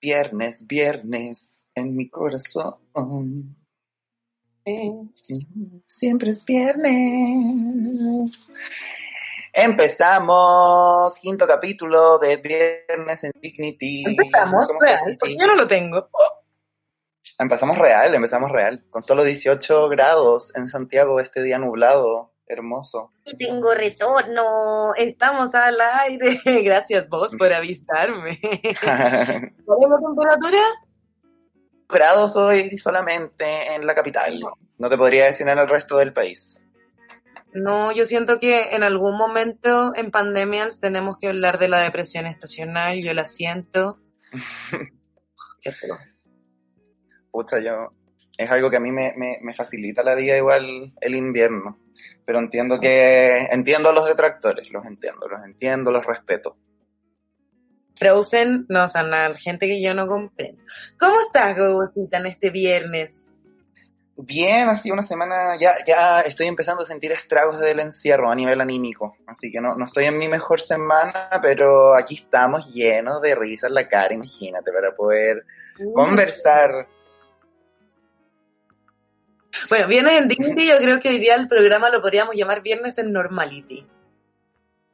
Viernes, viernes en mi corazón. Siempre es viernes. Empezamos, quinto capítulo de Viernes en Dignity. Empezamos, real, yo no lo tengo. Empezamos real, empezamos real, con solo 18 grados en Santiago este día nublado, hermoso. Y tengo retorno, estamos al aire. Gracias vos por avisarme. ¿Cuál es la temperatura? grados hoy solamente en la capital. No te podría decir en el resto del país. No, yo siento que en algún momento en pandemias tenemos que hablar de la depresión estacional, yo la siento. Qué feo. Pucha, yo. Es algo que a mí me, me, me, facilita la vida igual el invierno. Pero entiendo que. Entiendo a los detractores, los entiendo, los entiendo, los respeto. Frozen, no, o sea, la gente que yo no comprendo. ¿Cómo estás, Gogosita, en este viernes? Bien, ha sido una semana, ya, ya estoy empezando a sentir estragos del encierro a nivel anímico, así que no, no estoy en mi mejor semana, pero aquí estamos llenos de risas en la cara, imagínate, para poder uh. conversar. Bueno, Viernes en Dignity, yo creo que hoy día el programa lo podríamos llamar Viernes en Normality.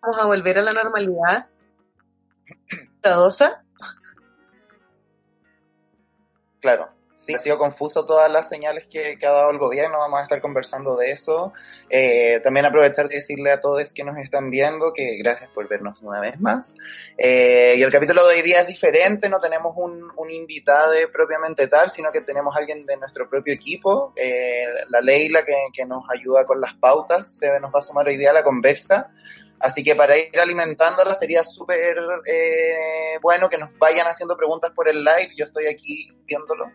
Vamos a volver a la normalidad. Claro, sí, ha sido confuso todas las señales que, que, ha dado el gobierno, vamos a estar conversando de eso. Eh, también aprovechar de decirle a todos que nos están viendo que gracias por vernos una vez más. Eh, y el capítulo de hoy día es diferente, no tenemos un, un invitado propiamente tal, sino que tenemos alguien de nuestro propio equipo, eh, la Leila, que, que nos ayuda con las pautas, se nos va a sumar hoy día a la conversa. Así que para ir alimentándola sería súper eh, bueno que nos vayan haciendo preguntas por el live. Yo estoy aquí viéndolo.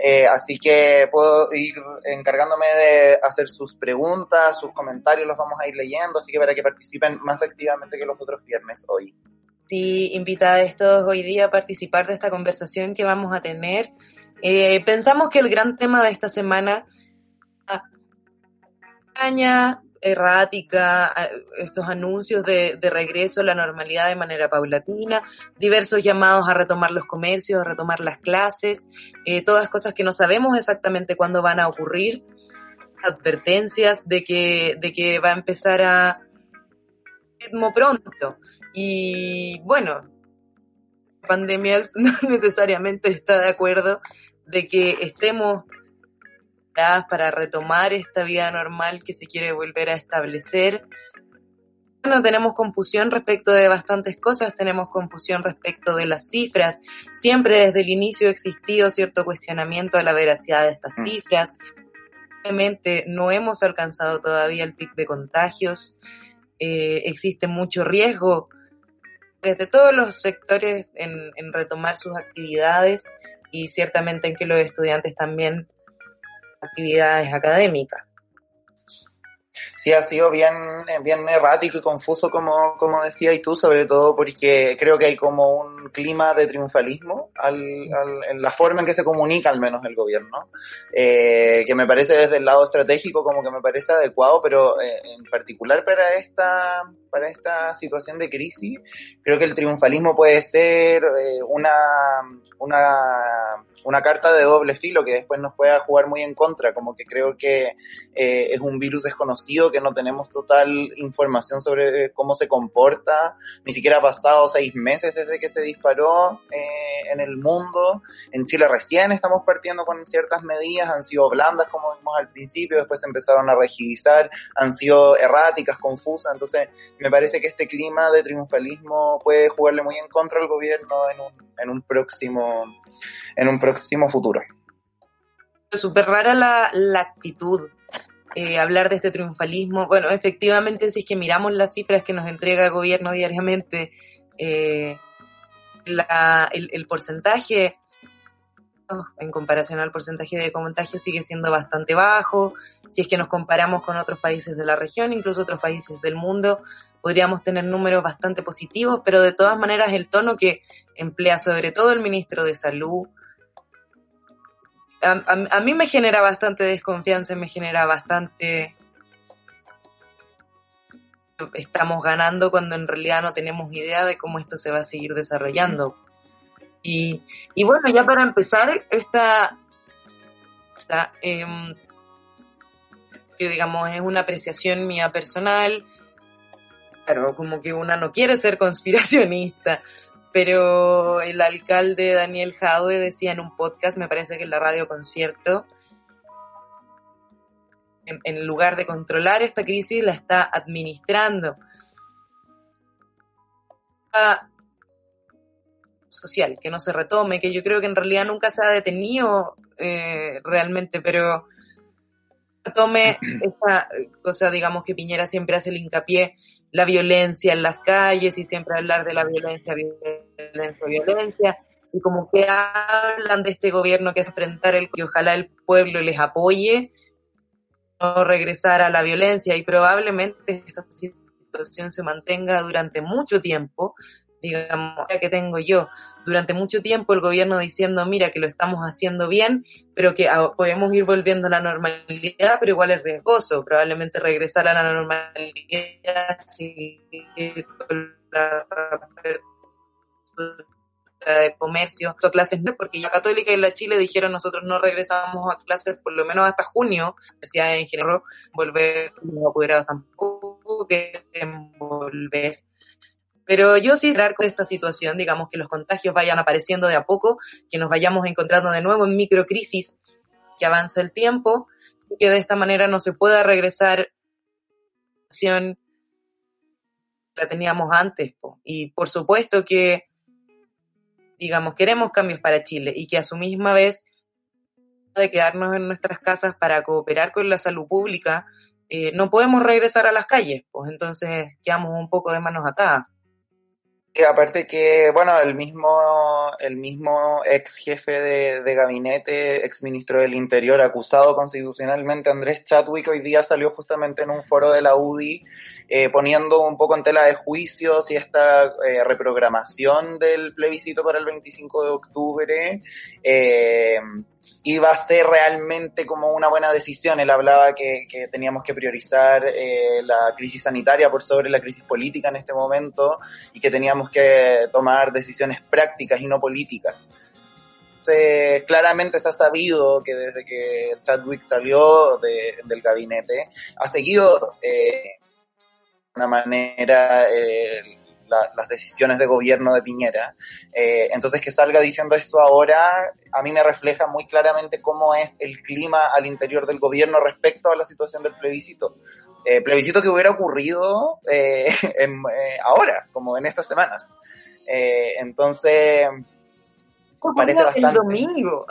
Eh, así que puedo ir encargándome de hacer sus preguntas, sus comentarios, los vamos a ir leyendo. Así que para que participen más activamente que los otros viernes hoy. Sí, invita a estos hoy día a participar de esta conversación que vamos a tener. Eh, pensamos que el gran tema de esta semana errática, estos anuncios de, de, regreso a la normalidad de manera paulatina, diversos llamados a retomar los comercios, a retomar las clases, eh, todas cosas que no sabemos exactamente cuándo van a ocurrir, advertencias de que, de que va a empezar a ritmo pronto. Y bueno, pandemia no necesariamente está de acuerdo de que estemos para retomar esta vida normal que se quiere volver a establecer. Bueno, tenemos confusión respecto de bastantes cosas, tenemos confusión respecto de las cifras. Siempre desde el inicio ha existido cierto cuestionamiento a la veracidad de estas cifras. Obviamente no hemos alcanzado todavía el pic de contagios. Eh, existe mucho riesgo desde todos los sectores en, en retomar sus actividades y ciertamente en que los estudiantes también actividades académicas. Sí, ha sido bien, bien errático y confuso, como, como decías tú, sobre todo porque creo que hay como un clima de triunfalismo al, al, en la forma en que se comunica al menos el gobierno, eh, que me parece desde el lado estratégico como que me parece adecuado, pero eh, en particular para esta, para esta situación de crisis, creo que el triunfalismo puede ser eh, una, una una carta de doble filo que después nos pueda jugar muy en contra, como que creo que eh, es un virus desconocido, que no tenemos total información sobre cómo se comporta, ni siquiera ha pasado seis meses desde que se disparó eh, en el mundo, en Chile recién estamos partiendo con ciertas medidas, han sido blandas como vimos al principio, después empezaron a rigidizar, han sido erráticas, confusas, entonces me parece que este clima de triunfalismo puede jugarle muy en contra al gobierno en un, en un próximo en un próximo futuro. Súper rara la, la actitud eh, hablar de este triunfalismo. Bueno, efectivamente, si es que miramos las cifras que nos entrega el gobierno diariamente, eh, la, el, el, porcentaje en comparación al porcentaje de contagio sigue siendo bastante bajo. Si es que nos comparamos con otros países de la región, incluso otros países del mundo, podríamos tener números bastante positivos, pero de todas maneras el tono que emplea sobre todo el ministro de Salud, a, a, mí me genera bastante desconfianza, me genera bastante... Estamos ganando cuando en realidad no tenemos idea de cómo esto se va a seguir desarrollando. Y, y bueno, ya para empezar, esta, esta eh, que digamos es una apreciación mía personal, claro, como que una no quiere ser conspiracionista, pero el alcalde Daniel Jadwe decía en un podcast, me parece que en la radio concierto, en, en lugar de controlar esta crisis, la está administrando. social, que no se retome, que yo creo que en realidad nunca se ha detenido eh, realmente, pero retome esta cosa, digamos que Piñera siempre hace el hincapié la violencia en las calles y siempre hablar de la violencia, violencia, violencia. Y como que hablan de este gobierno que es enfrentar el que ojalá el pueblo les apoye, no regresar a la violencia y probablemente esta situación se mantenga durante mucho tiempo, digamos, que tengo yo, durante mucho tiempo el gobierno diciendo, mira, que lo estamos haciendo bien, pero que podemos ir volviendo a la normalidad, pero igual es riesgoso, probablemente regresar a la normalidad seguir con la de comercio, o clases no, porque la Católica y la Chile dijeron nosotros no regresamos a clases por lo menos hasta junio, decía en general, volver, apoderados tampoco quieren volver pero yo sí esperar con esta situación, digamos, que los contagios vayan apareciendo de a poco, que nos vayamos encontrando de nuevo en microcrisis, que avance el tiempo, y que de esta manera no se pueda regresar a la la teníamos antes. Y por supuesto que, digamos, queremos cambios para Chile y que a su misma vez de quedarnos en nuestras casas para cooperar con la salud pública, eh, no podemos regresar a las calles, pues entonces quedamos un poco de manos atadas aparte que, bueno, el mismo, el mismo ex jefe de, de, gabinete, ex ministro del Interior, acusado constitucionalmente, Andrés Chadwick, hoy día salió justamente en un foro de la UDI eh, poniendo un poco en tela de juicio si esta eh, reprogramación del plebiscito para el 25 de octubre eh, iba a ser realmente como una buena decisión. Él hablaba que, que teníamos que priorizar eh, la crisis sanitaria por sobre la crisis política en este momento y que teníamos que tomar decisiones prácticas y no políticas. Entonces, claramente se ha sabido que desde que Chadwick salió de, del gabinete, ha seguido eh, una manera eh, la, las decisiones de gobierno de Piñera. Eh, entonces que salga diciendo esto ahora, a mí me refleja muy claramente cómo es el clima al interior del gobierno respecto a la situación del plebiscito. Eh, plebiscito que hubiera ocurrido eh, en, ahora, como en estas semanas. Entonces, parece bastante... El domingo.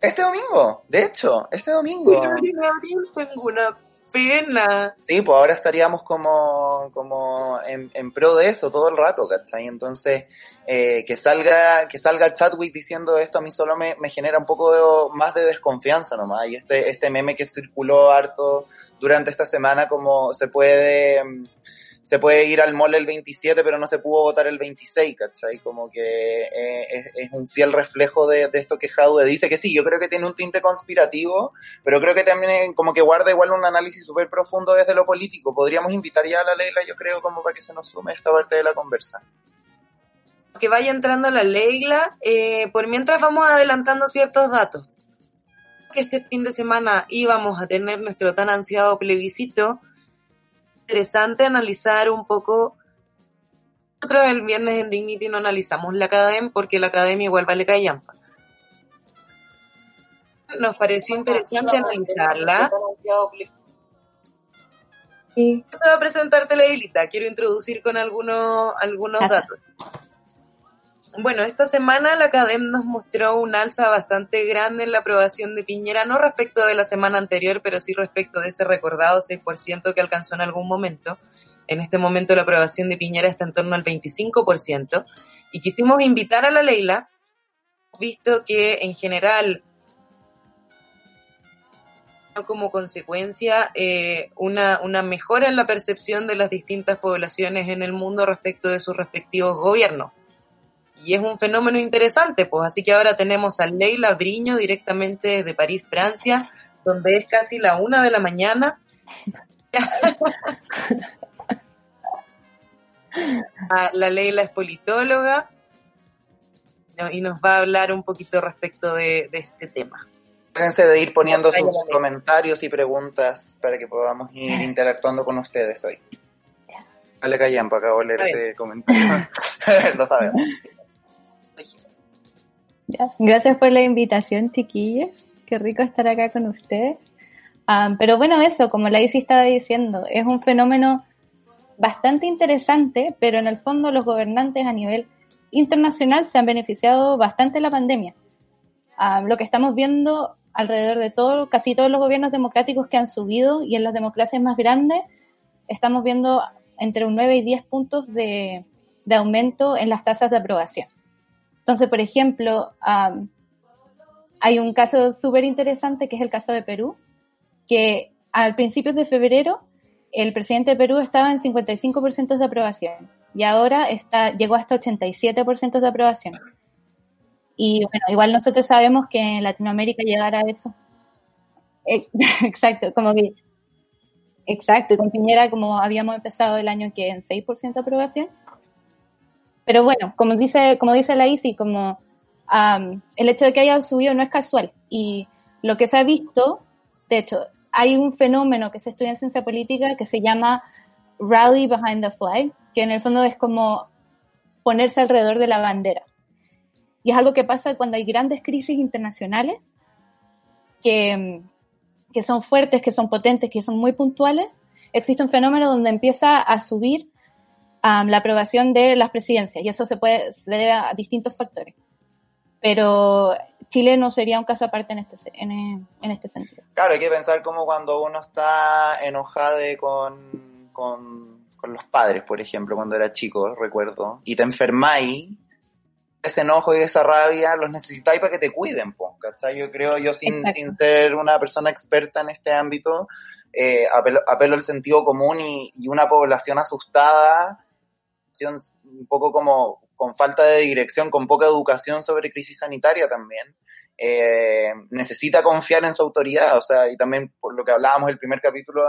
Este domingo, de hecho, este domingo. tengo una Sí, pues ahora estaríamos como, como en, en, pro de eso todo el rato, ¿cachai? Entonces, eh, que salga, que salga Chadwick diciendo esto a mí solo me, me genera un poco de, más de desconfianza nomás. Y este, este meme que circuló harto durante esta semana como se puede, se puede ir al mall el 27, pero no se pudo votar el 26, ¿cachai? Como que eh, es, un fiel reflejo de, de esto que Jadwe dice, que sí, yo creo que tiene un tinte conspirativo, pero creo que también como que guarda igual un análisis súper profundo desde lo político. Podríamos invitar ya a la Leila, yo creo, como para que se nos sume esta parte de la conversa. Que vaya entrando la Leila, eh, por mientras vamos adelantando ciertos datos. Que este fin de semana íbamos a tener nuestro tan ansiado plebiscito, interesante analizar un poco. Nosotros el viernes en Dignity no analizamos la academia porque la academia igual vale callampa. Nos pareció interesante analizarla. Sí. Te va a presentarte la Leilita. Quiero introducir con algunos, algunos datos. Bueno, esta semana la CADEM nos mostró un alza bastante grande en la aprobación de Piñera, no respecto de la semana anterior, pero sí respecto de ese recordado 6% que alcanzó en algún momento. En este momento la aprobación de Piñera está en torno al 25%. Y quisimos invitar a la Leila, visto que en general como consecuencia eh, una, una mejora en la percepción de las distintas poblaciones en el mundo respecto de sus respectivos gobiernos. Y es un fenómeno interesante, pues así que ahora tenemos a Leila Briño directamente de París, Francia, donde es casi la una de la mañana. la Leila es politóloga y nos va a hablar un poquito respecto de, de este tema. Fíjense de ir poniendo sus comentarios y preguntas para que podamos ir interactuando con ustedes hoy. Dale Callampa, acabo de leer ese comentario. Lo sabemos. Gracias por la invitación, chiquillos. Qué rico estar acá con ustedes. Ah, pero bueno, eso, como la Isi estaba diciendo, es un fenómeno bastante interesante, pero en el fondo los gobernantes a nivel internacional se han beneficiado bastante de la pandemia. Ah, lo que estamos viendo alrededor de todo, casi todos los gobiernos democráticos que han subido y en las democracias más grandes, estamos viendo entre un 9 y 10 puntos de aumento en las tasas de aprobación. Entonces, por ejemplo, hay un caso súper interesante que es el caso de Perú, que al principios de febrero el presidente de Perú estaba en 55% de aprobación y ahora está, llegó hasta 87% de aprobación. Y bueno, igual nosotros sabemos que en Latinoamérica llegará a eso. Eh, exacto, como que, exacto, con Piñera como habíamos empezado el año que en 6% de aprobación, pero bueno, como dice, como dice la ICI, como el hecho de que haya subido no es casual. Y lo que se ha visto, de hecho, hay un fenómeno que se estudia en ciencia política que se llama rally behind the flag, que en el fondo es como ponerse alrededor de la bandera. Y es algo que pasa cuando hay grandes crisis internacionales que, que son fuertes, que son potentes, que son muy puntuales. Existe un fenómeno donde empieza a subir la aprobación de las presidencias y eso se puede se debe a distintos factores. Pero Chile no sería un caso aparte en este, en, este sentido. Claro, hay que pensar como cuando uno está enojado con, con, con, los padres, por ejemplo, cuando era chico, recuerdo, y te enfermáis, ese enojo y esa rabia los necesitáis para que te cuiden, ¿cachai? Yo creo, yo sin, sin ser una persona experta en este ámbito, eh, apelo, apelo, al sentido común y, y una población asustada un poco como con falta de dirección, con poca educación sobre crisis sanitaria también, eh, necesita confiar en su autoridad, o sea, y también por lo que hablábamos el primer capítulo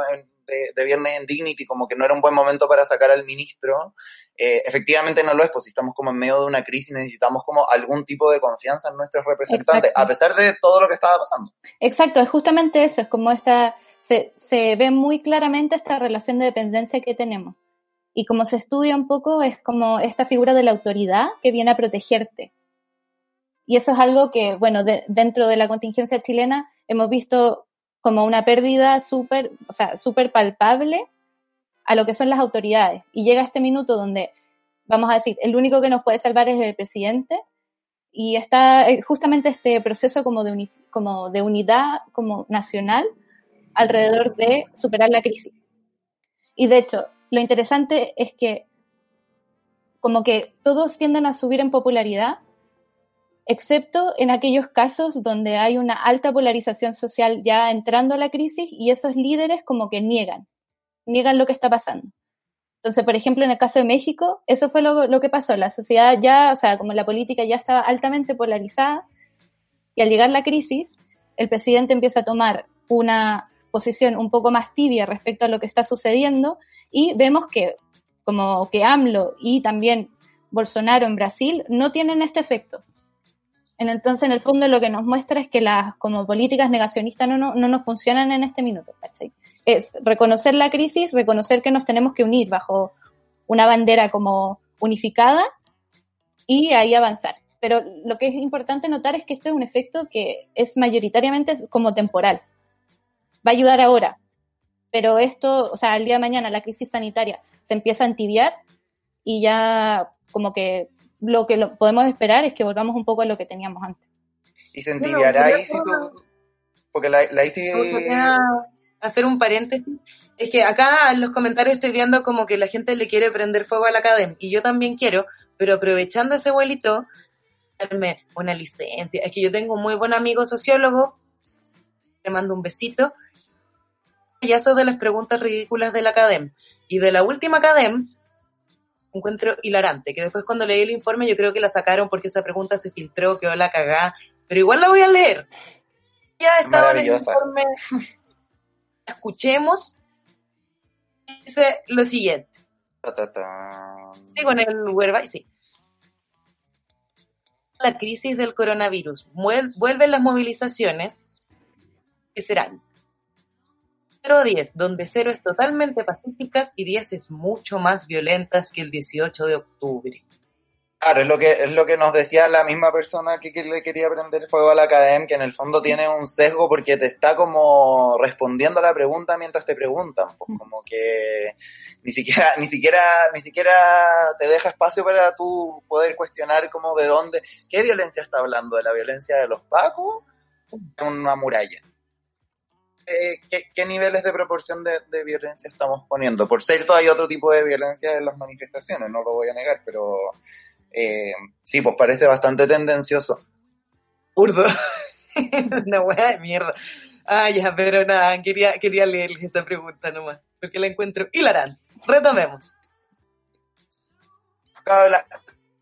de, Viernes en Dignity, como que no era un buen momento para sacar al ministro, eh, efectivamente no lo es, pues si estamos como en medio de una crisis necesitamos como algún tipo de confianza en nuestros representantes, a pesar de todo lo que estaba pasando. Exacto, es justamente eso, es como esta, se, se ve muy claramente esta relación de dependencia que tenemos y como se estudia un poco, es como esta figura de la autoridad que viene a protegerte. Y eso es algo que, bueno, dentro de la contingencia chilena hemos visto como una pérdida súper, o sea, súper palpable a lo que son las autoridades. Y llega este minuto donde, vamos a decir, el único que nos puede salvar es el presidente. Y está eh, justamente este proceso como de, como de unidad como nacional alrededor de superar la crisis. Y de hecho, lo interesante es que como que todos tienden a subir en popularidad, excepto en aquellos casos donde hay una alta polarización social ya entrando a la crisis y esos líderes como que niegan, niegan lo que está pasando. Entonces, por ejemplo, en el caso de México, eso fue lo, lo que pasó. La sociedad ya, o sea, como la política ya estaba altamente polarizada y al llegar la crisis, el presidente empieza a tomar una posición un poco más tibia respecto a lo que está sucediendo y vemos que como que AMLO y también Bolsonaro en Brasil no tienen este efecto. Entonces, en el fondo, lo que nos muestra es que las como políticas negacionistas no, no, no nos funcionan en este minuto. Es reconocer la crisis, reconocer que nos tenemos que unir bajo una bandera como unificada y ahí avanzar. Pero lo que es importante notar es que esto es un efecto que es mayoritariamente como temporal. Va a ayudar ahora, pero esto, o sea, el día de mañana la crisis sanitaria se empieza a entibiar y ya como que lo que lo podemos esperar es que volvamos un poco a lo que teníamos antes. Y se entibiará ahí si tú... Porque la, la ICI... Hacer un paréntesis. Es que acá en los comentarios estoy viendo como que la gente le quiere prender fuego a la academia. Y yo también quiero, pero aprovechando ese vuelito, darme una licencia. Es que yo tengo un muy buen amigo sociólogo, le mando un besito. Ya son de las preguntas ridículas de la academia. Y de la última academia, encuentro hilarante, que después cuando leí el informe yo creo que la sacaron porque esa pregunta se filtró, quedó la cagá, pero igual la voy a leer. Ya estaba en el informe. Escuchemos. Dice lo siguiente. Sí, con el whereby, sí. La crisis del coronavirus. Vuelven las movilizaciones que serán 0 10, donde 0 es totalmente pacíficas y 10 es mucho más violentas que el 18 de octubre. Claro, es lo que es lo que nos decía la misma persona que, le quería prender fuego a la academia, que en el fondo tiene un sesgo porque te está como respondiendo a la pregunta mientras te preguntan, pues como que ni siquiera ni siquiera ni siquiera te deja espacio para tú poder cuestionar como de dónde, qué violencia está hablando, de la violencia de los pacos, una muralla. Eh, ¿qué, niveles de proporción de, violencia estamos poniendo. Por cierto, hay otro tipo de violencia en las manifestaciones, no lo voy a negar, pero eh, sí, pues parece bastante tendencioso. Urdo. Una hueá de mierda. Ah, ya, pero nada, quería, quería leerles esa pregunta nomás, porque la encuentro hilarante. Retomemos. La,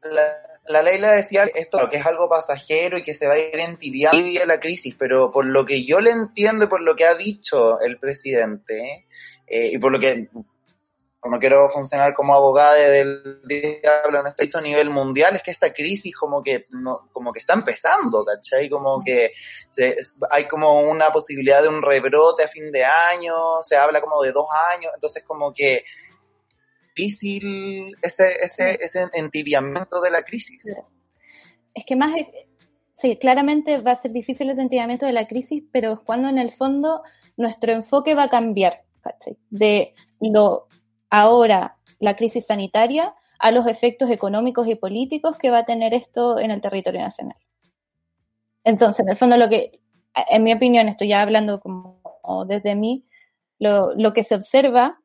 la, ley le decía esto, que es algo pasajero y que se va a ir entibiando la crisis, pero por lo que yo le entiendo y por lo que ha dicho el presidente, eh, y por lo que no quiero funcionar como abogada del diablo en este a nivel mundial, es que esta crisis como que no, como que está empezando, ¿cachai? Como que hay como una posibilidad de un rebrote a fin de año, se habla como de dos años, entonces como que difícil ese, ese, ese entibiamiento de la crisis. Es que más, sí, claramente va a ser difícil ese entibiamiento de la crisis, pero es cuando en el fondo nuestro enfoque va a cambiar, ¿cachai? De lo ahora la crisis sanitaria a los efectos económicos y políticos que va a tener esto en el territorio nacional. Entonces, en el fondo, lo que, en mi opinión, estoy ya hablando como desde mí, lo, lo que se observa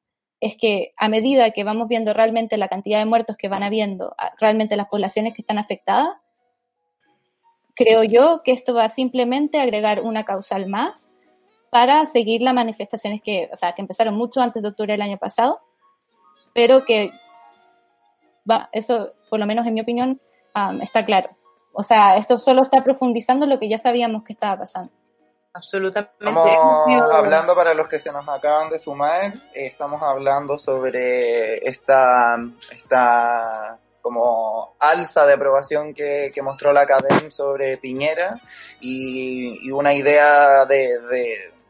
es que a medida que vamos viendo realmente la cantidad de muertos que van habiendo, realmente las poblaciones que están afectadas, creo yo que esto va a simplemente agregar una causal más para seguir las manifestaciones que, o sea, que empezaron mucho antes de octubre del año pasado pero que va, eso, por lo menos en mi opinión, está claro. O sea, esto solo está profundizando lo que ya sabíamos que estaba pasando. Absolutamente. Estamos hablando para los que se nos acaban de sumar, eh, estamos hablando sobre esta, esta como alza de aprobación que, mostró la academia sobre Piñera y, una idea de,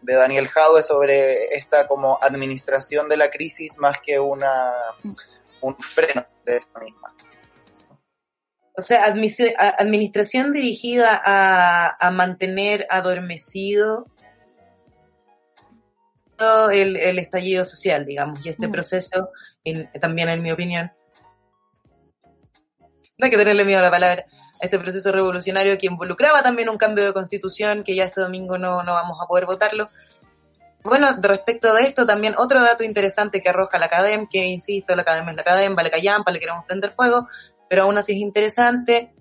de Daniel Jadwe sobre esta como administración de la crisis más que una un freno de esta misma. O sea, administración dirigida a, mantener adormecido el, el, estallido social, digamos, y este mm. proceso, también en mi opinión, no hay que tenerle miedo a la palabra, este proceso revolucionario que involucraba también un cambio de constitución, que ya este domingo no, no vamos a poder votarlo. Bueno, respecto de esto, también otro dato interesante que arroja la academia, que insisto, la academia es la academia, vale callampa, le queremos prender fuego, pero aún así es interesante,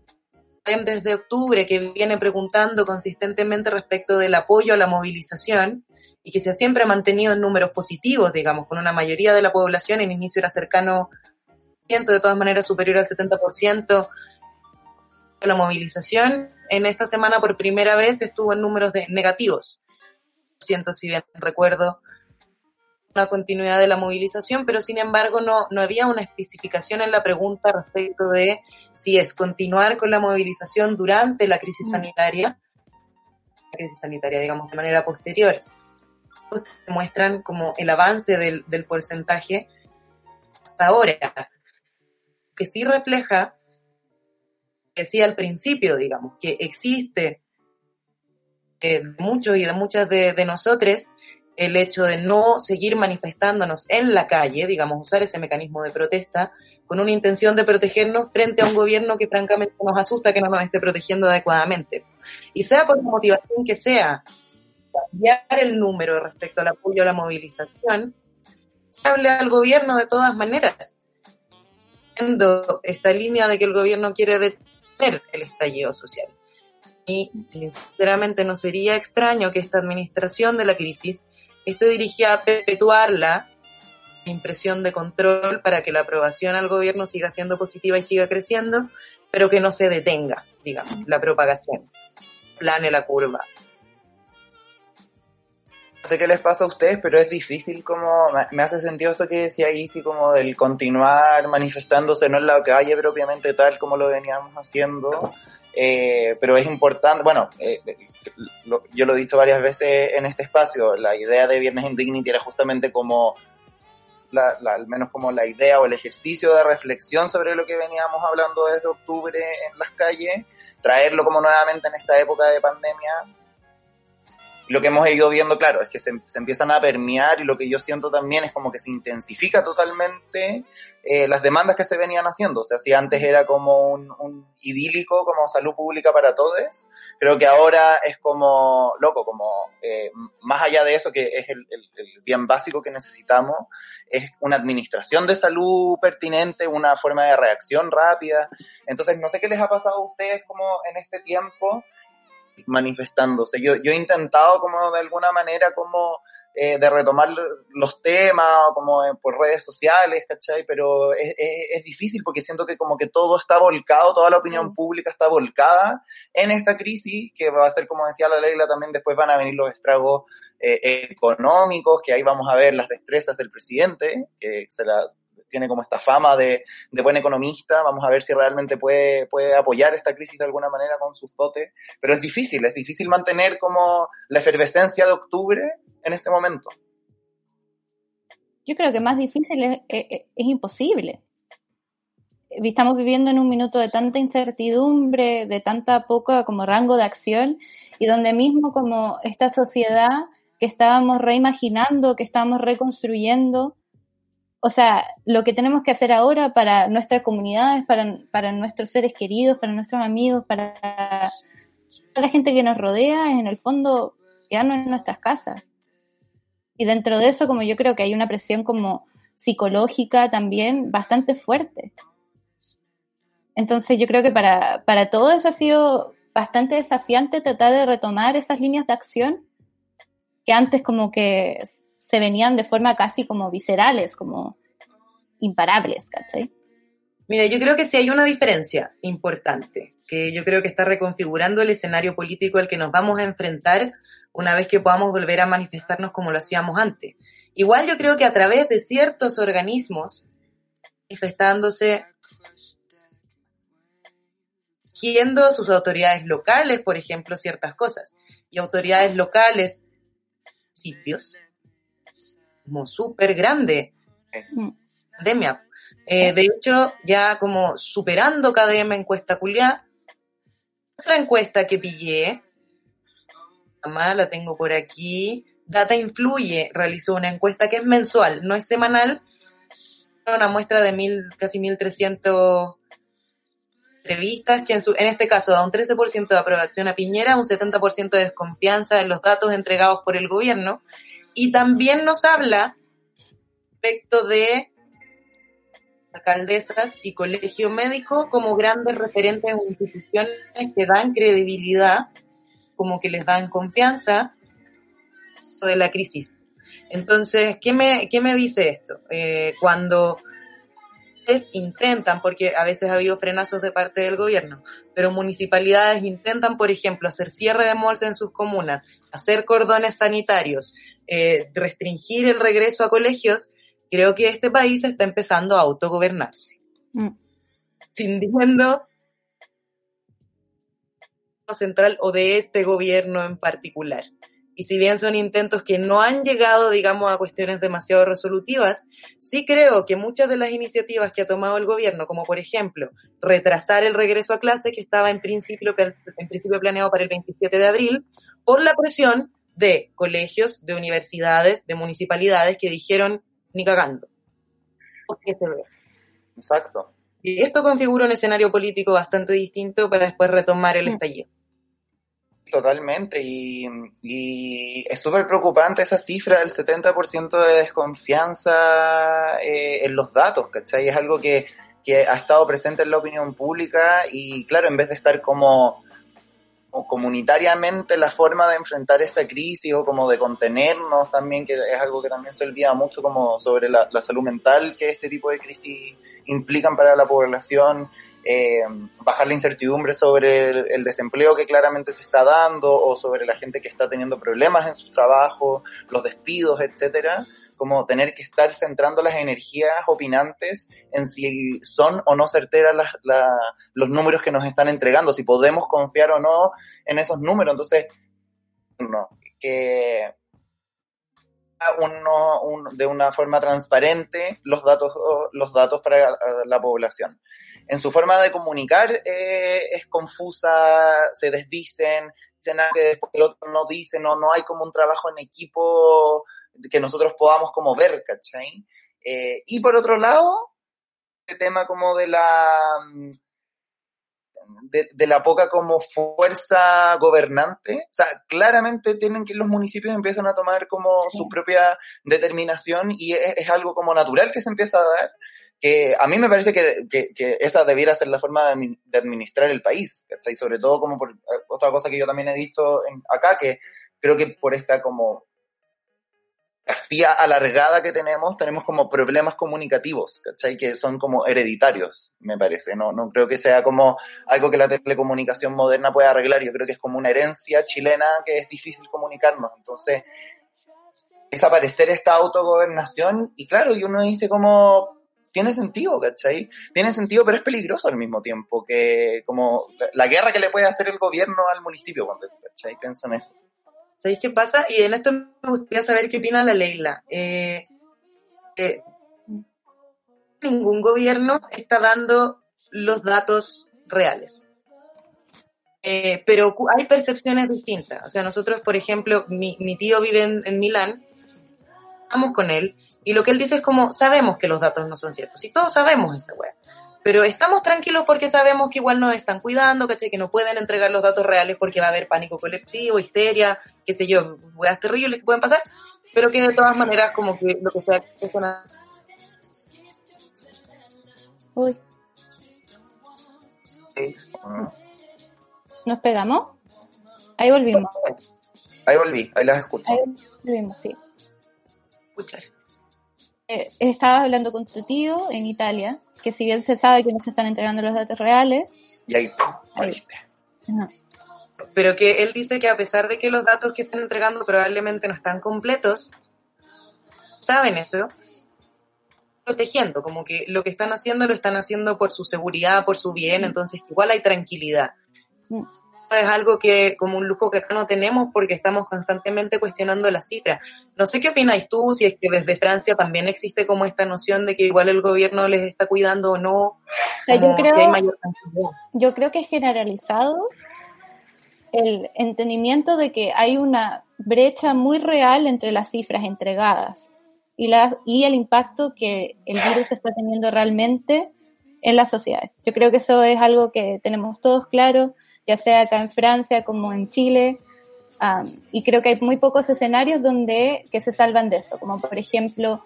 desde octubre que viene preguntando consistentemente respecto del apoyo a la movilización y que se ha siempre mantenido en números positivos, digamos, con una mayoría de la población, en inicio era cercano, de todas maneras superior al 70%, la movilización en esta semana por primera vez estuvo en números de negativos. Siento si bien recuerdo una continuidad de la movilización, pero sin embargo no, no había una especificación en la pregunta respecto de si es continuar con la movilización durante la crisis mm. sanitaria, la crisis sanitaria, digamos, de manera posterior. Muestran como el avance del, del porcentaje hasta ahora, que sí refleja decía al principio, digamos, que existe eh, de muchos y de muchas de, nosotros el hecho de no seguir manifestándonos en la calle, digamos, usar ese mecanismo de protesta con una intención de protegernos frente a un gobierno que francamente nos asusta que no nos esté protegiendo adecuadamente. Y sea por la motivación que sea, cambiar el número respecto al apoyo a la movilización, hable al gobierno de todas maneras, esta línea de que el gobierno quiere detener el estallido social. Y sinceramente no sería extraño que esta administración de la crisis esté dirigida a perpetuar la impresión de control para que la aprobación al gobierno siga siendo positiva y siga creciendo, pero que no se detenga, digamos, la propagación, plane la curva. No sé qué les pasa a ustedes, pero es difícil como, me hace sentido esto que decía Isi, como del continuar manifestándose, no en la calle propiamente tal como lo veníamos haciendo, eh, pero es importante, bueno, eh, yo lo he dicho varias veces en este espacio, la idea de Viernes Indignity era justamente como, la, al menos como la idea o el ejercicio de reflexión sobre lo que veníamos hablando desde octubre en las calles, traerlo como nuevamente en esta época de pandemia lo que hemos ido viendo, claro, es que se, empiezan a permear y lo que yo siento también es como que se intensifica totalmente eh, las demandas que se venían haciendo. O sea, si antes era como un, idílico, como salud pública para todos, creo que ahora es como, loco, como eh, más allá de eso, que es el, el, bien básico que necesitamos, es una administración de salud pertinente, una forma de reacción rápida. Entonces, no sé qué les ha pasado a ustedes como en este tiempo manifestándose. Yo, yo he intentado como de alguna manera como eh, de retomar los temas como por redes sociales, ¿cachai? Pero es, es, difícil porque siento que como que todo está volcado, toda la opinión mm. pública está volcada en esta crisis, que va a ser, como decía la Leila, también después van a venir los estragos eh, económicos, que ahí vamos a ver las destrezas del presidente, que se la tiene como esta fama de, de, buen economista, vamos a ver si realmente puede, puede apoyar esta crisis de alguna manera con sus dotes, pero es difícil, es difícil mantener como la efervescencia de octubre en este momento. Yo creo que más difícil es, es, imposible. Estamos viviendo en un minuto de tanta incertidumbre, de tanta poca como rango de acción y donde mismo como esta sociedad que estábamos reimaginando, que estábamos reconstruyendo, o sea, lo que tenemos que hacer ahora para nuestras comunidades, para, para nuestros seres queridos, para nuestros amigos, para la gente que nos rodea, es en el fondo quedarnos en nuestras casas. Y dentro de eso, como yo creo que hay una presión como psicológica también bastante fuerte. Entonces yo creo que para, para todo eso ha sido bastante desafiante tratar de retomar esas líneas de acción que antes como que se venían de forma casi como viscerales, como imparables, ¿cachai? Mira, yo creo que sí hay una diferencia importante, que yo creo que está reconfigurando el escenario político al que nos vamos a enfrentar una vez que podamos volver a manifestarnos como lo hacíamos antes. Igual yo creo que a través de ciertos organismos manifestándose, siguiendo sus autoridades locales, por ejemplo, ciertas cosas, y autoridades locales, sitios, como súper grande. Mm. Pandemia. Eh, de hecho, ya como superando KDM encuesta culiá, otra encuesta que pillé, la tengo por aquí, Data Influye realizó una encuesta que es mensual, no es semanal, una muestra de mil, casi 1300 entrevistas que en, su, en este caso da un 13% de aprobación a Piñera, un 70% de desconfianza en los datos entregados por el gobierno y también nos habla respecto de alcaldesas y colegio médico como grandes referentes o instituciones que dan credibilidad, como que les dan confianza de la crisis. Entonces, ¿qué me, qué me dice esto? Eh, cuando intentan, porque a veces ha habido frenazos de parte del gobierno, pero municipalidades intentan, por ejemplo, hacer cierre de malls en sus comunas, hacer cordones sanitarios, eh, restringir el regreso a colegios, creo que este país está empezando a autogobernarse. Mm. Sin diciendo central o de este gobierno en particular. Y si bien son intentos que no han llegado, digamos, a cuestiones demasiado resolutivas, sí creo que muchas de las iniciativas que ha tomado el gobierno, como por ejemplo retrasar el regreso a clase que estaba en principio, en principio planeado para el 27 de abril, por la presión de colegios, de universidades, de municipalidades que dijeron ni cagando. Exacto. Y esto configura un escenario político bastante distinto para después retomar el mm. estallido. Totalmente, y, es súper preocupante esa cifra del 70% de desconfianza eh, en los datos, ¿cachai? Es algo que, que ha estado presente en la opinión pública y claro, en vez de estar como comunitariamente la forma de enfrentar esta crisis o como de contenernos también, que es algo que también se olvida mucho como sobre la, salud mental que este tipo de crisis implican para la población, eh, bajar la incertidumbre sobre el, desempleo que claramente se está dando o sobre la gente que está teniendo problemas en sus trabajos, los despidos, etcétera como tener que estar centrando las energías opinantes en si son o no certeras los números que nos están entregando, si podemos confiar o no en esos números. Entonces, no, que uno, de una forma transparente los datos, los datos para la población. En su forma de comunicar eh, es confusa, se desdicen, dicen algo que después el otro no dice, no, no hay como un trabajo en equipo que nosotros podamos como ver, ¿cachai? Eh, y por otro lado, el tema como de la de, la poca como fuerza gobernante, o sea, claramente tienen que los municipios empiezan a tomar como su propia determinación y es, algo como natural que se empieza a dar, que a mí me parece que, que, esa debiera ser la forma de, administrar el país, ¿cachai? Sobre todo como por otra cosa que yo también he dicho en, acá, que creo que por esta como vía alargada que tenemos, tenemos como problemas comunicativos, ¿cachai? Que son como hereditarios, me parece. No, no creo que sea como algo que la telecomunicación moderna pueda arreglar. Yo creo que es como una herencia chilena que es difícil comunicarnos. Entonces, es aparecer esta autogobernación y claro, y uno dice como, tiene sentido, ¿cachai? Tiene sentido, pero es peligroso al mismo tiempo, que como la guerra que le puede hacer el gobierno al municipio, ¿cachai? Pienso en eso. ¿Sabéis qué pasa? Y en esto me gustaría saber qué opina la Leila. Eh, ningún gobierno está dando los datos reales. Eh, pero hay percepciones distintas. O sea, nosotros, por ejemplo, mi, tío vive en, Milán, vamos con él, y lo que él dice es como, sabemos que los datos no son ciertos, y todos sabemos esa web pero estamos tranquilos porque sabemos que igual nos están cuidando, ¿cachai? Que no pueden entregar los datos reales porque va a haber pánico colectivo, histeria, qué sé yo, weas terribles que pueden pasar, pero que de todas maneras como que lo que sea es una... Uy. ¿Nos pegamos? Ahí volvimos. Ahí volví, ahí las escucho. Ahí volvimos, sí. Escuchar. Eh, estaba hablando con tu tío en Italia que si bien se sabe que no se están entregando los datos reales. Y ahí, Pero que él dice que a pesar de que los datos que están entregando probablemente no están completos, saben eso, protegiendo, como que lo que están haciendo lo están haciendo por su seguridad, por su bien, entonces igual hay tranquilidad. Mm es algo que como un lujo que acá no tenemos porque estamos constantemente cuestionando las cifras. No sé qué opinas tú, si es que desde Francia también existe como esta noción de que igual el gobierno les está cuidando o no. yo, creo, yo creo que es generalizado el entendimiento de que hay una brecha muy real entre las cifras entregadas y, la, y el impacto que el virus está teniendo realmente en la sociedad. Yo creo que eso es algo que tenemos todos claro ya sea acá en Francia como en Chile. y creo que hay muy pocos escenarios donde que se salvan de eso, como por ejemplo,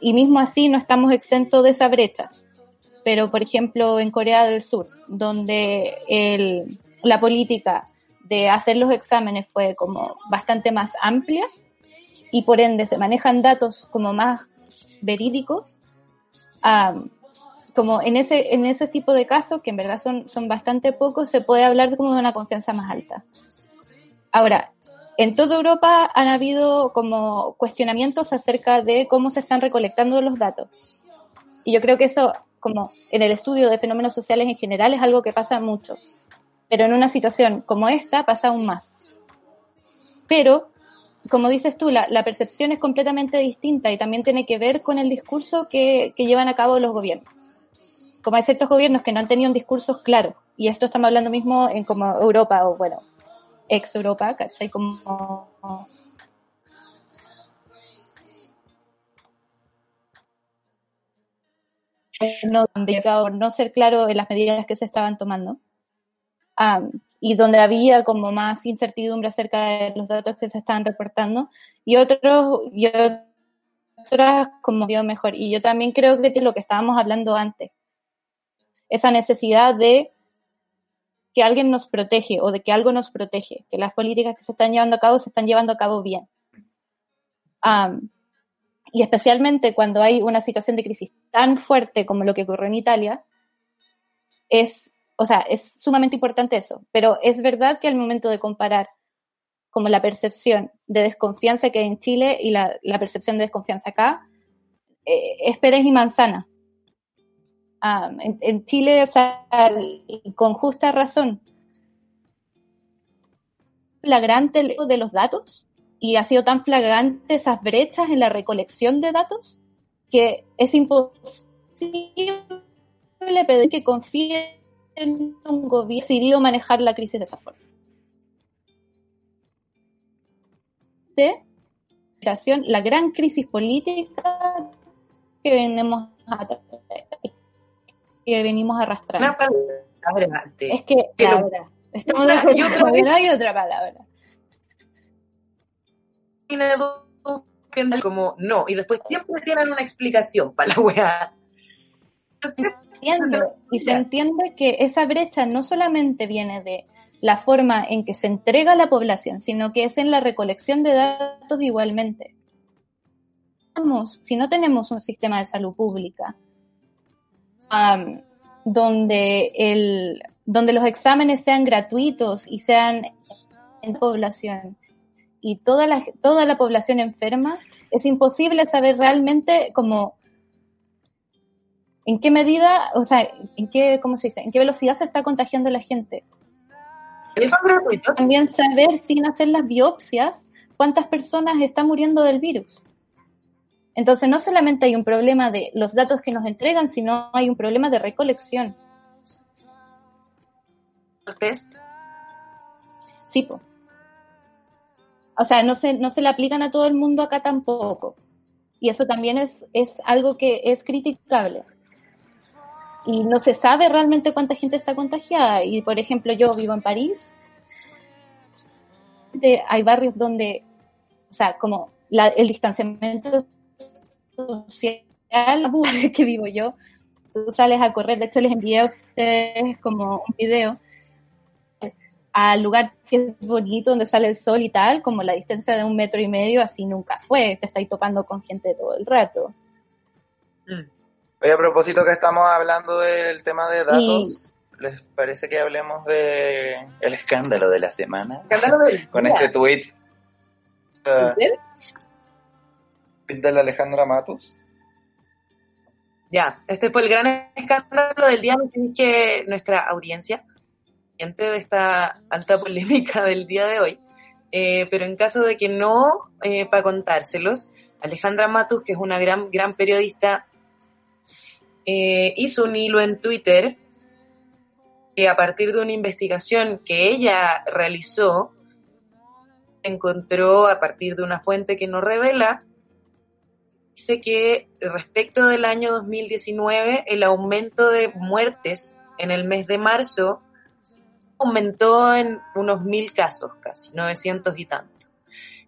y mismo así no estamos exentos de esa brecha. Pero por ejemplo en Corea del Sur, donde el, la política de hacer los exámenes fue como bastante más amplia y por ende se manejan datos como más verídicos, como en ese, en ese tipo de casos, que en verdad son, son bastante pocos, se puede hablar como de una confianza más alta. Ahora, en toda Europa han habido como cuestionamientos acerca de cómo se están recolectando los datos. Y yo creo que eso, como en el estudio de fenómenos sociales en general, es algo que pasa mucho. Pero en una situación como esta pasa aún más. Pero, como dices tú, la, percepción es completamente distinta y también tiene que ver con el discurso que llevan a cabo los gobiernos como hay ciertos gobiernos que no han tenido un discurso claro, y esto estamos hablando mismo en como Europa, o bueno, ex Europa, ¿cachai? Como no, no ser claro en las medidas que se estaban tomando y donde había como más incertidumbre acerca de los datos que se estaban reportando y otros y otras como vio mejor y yo también creo que es lo que estábamos hablando antes esa necesidad de que alguien nos protege o de que algo nos protege, que las políticas que se están llevando a cabo se están llevando a cabo bien. y especialmente cuando hay una situación de crisis tan fuerte como lo que ocurrió en Italia, es, o sea, es sumamente importante eso. Pero es verdad que al momento de comparar como la percepción de desconfianza que hay en Chile y la, percepción de desconfianza acá, eh, es Pérez y Manzana en, Chile, o sea, con justa razón, flagrante de los datos y ha sido tan flagrante esas brechas en la recolección de datos que es imposible pedir que confíe en un gobierno decidido manejar la crisis de esa forma. De la gran crisis política que venimos a que venimos arrastrando. Una palabra. Es que, palabra. Estamos de y otra, no hay otra palabra. Como no, y después siempre tienen una explicación para la weá. Entiendo, y se entiende que esa brecha no solamente viene de la forma en que se entrega a la población, sino que es en la recolección de datos igualmente. Si no tenemos un sistema de salud pública donde, el, donde los exámenes sean gratuitos y sean en población y toda la, toda la población enferma, es imposible saber realmente cómo en qué medida, o sea, en qué, ¿cómo se dice? En qué velocidad se está contagiando la gente. También saber sin hacer las biopsias cuántas personas están muriendo del virus. Entonces, no solamente hay un problema de los datos que nos entregan, sino hay un problema de recolección. ¿Los test? Sí, pues. O sea, no se, no se le aplican a todo el mundo acá tampoco. Y eso también es, es algo que es criticable. Y no se sabe realmente cuánta gente está contagiada. Y, por ejemplo, yo vivo en París. hay barrios donde, o sea, como el distanciamiento social que vivo yo, tú sales a correr, de hecho les envié a ustedes como un video al lugar que es bonito, donde sale el sol y tal, como la distancia de un metro y medio, así nunca fue, te estáis topando con gente todo el rato. Oye, a propósito que estamos hablando del tema de datos, ¿les parece que hablemos de el escándalo de la semana? Con este tweet. Uh, la Alejandra Matus. Ya, este fue el gran escándalo del día en que nuestra audiencia, de esta alta polémica del día de hoy, eh, pero en caso de que no, eh, para contárselos, Alejandra Matus, que es una gran, gran periodista, eh, hizo un hilo en Twitter que a partir de una investigación que ella realizó, encontró a partir de una fuente que no revela dice que respecto del año 2019, el aumento de muertes en el mes de marzo aumentó en unos mil casos, casi 900 y tanto.